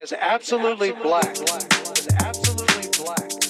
is absolutely black. Is absolutely black.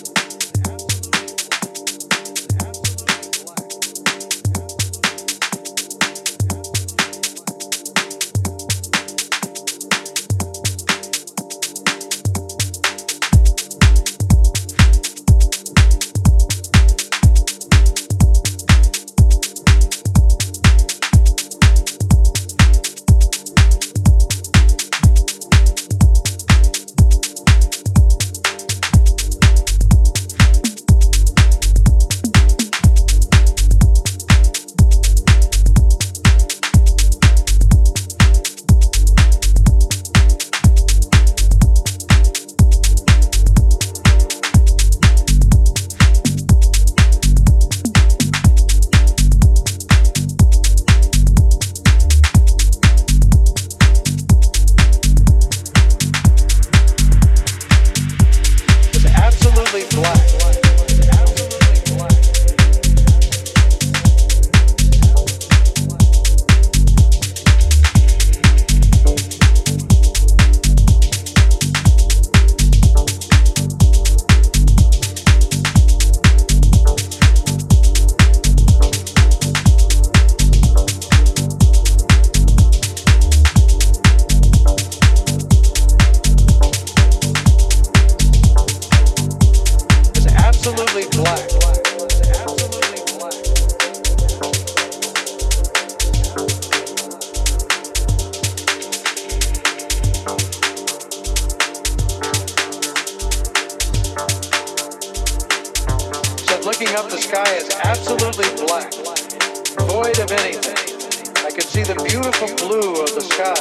Blue of the sky.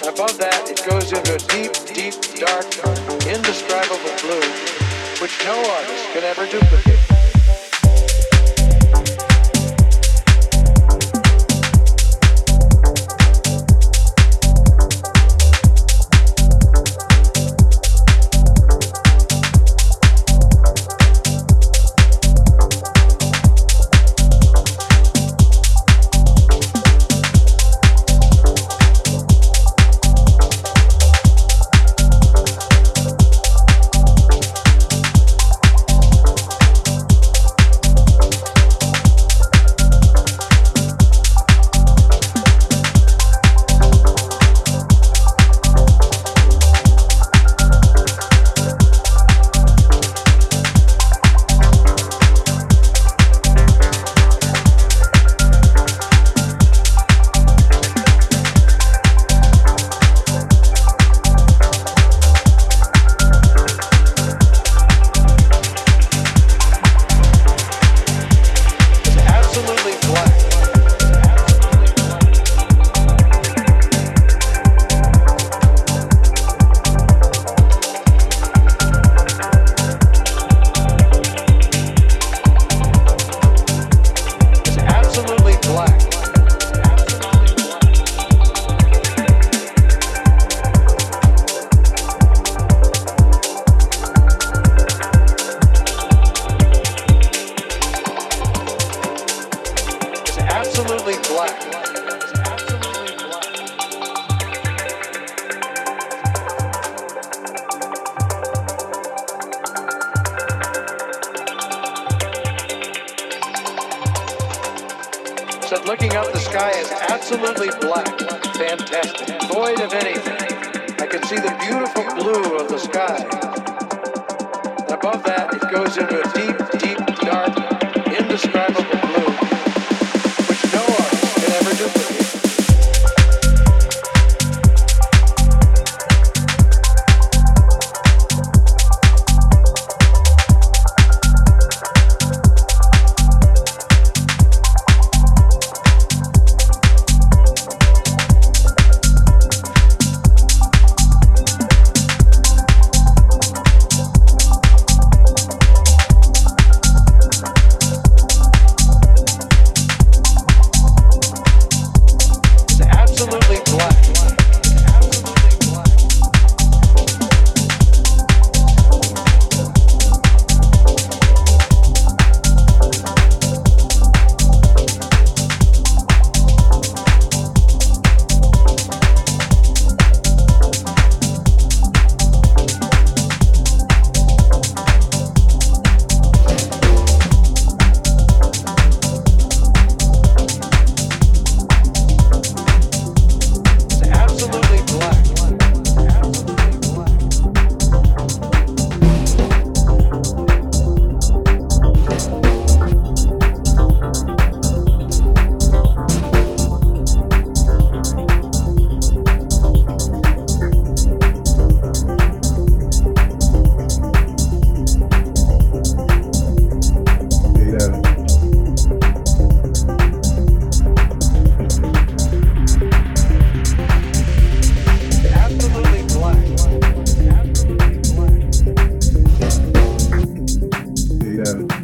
And above that, it goes into a deep, deep, dark, indescribable blue, which no artist can ever duplicate. Said looking up the sky is absolutely black, fantastic, void of anything. I can see the beautiful blue of the sky. And above that, it goes into a deep, deep, dark, indescribable yeah.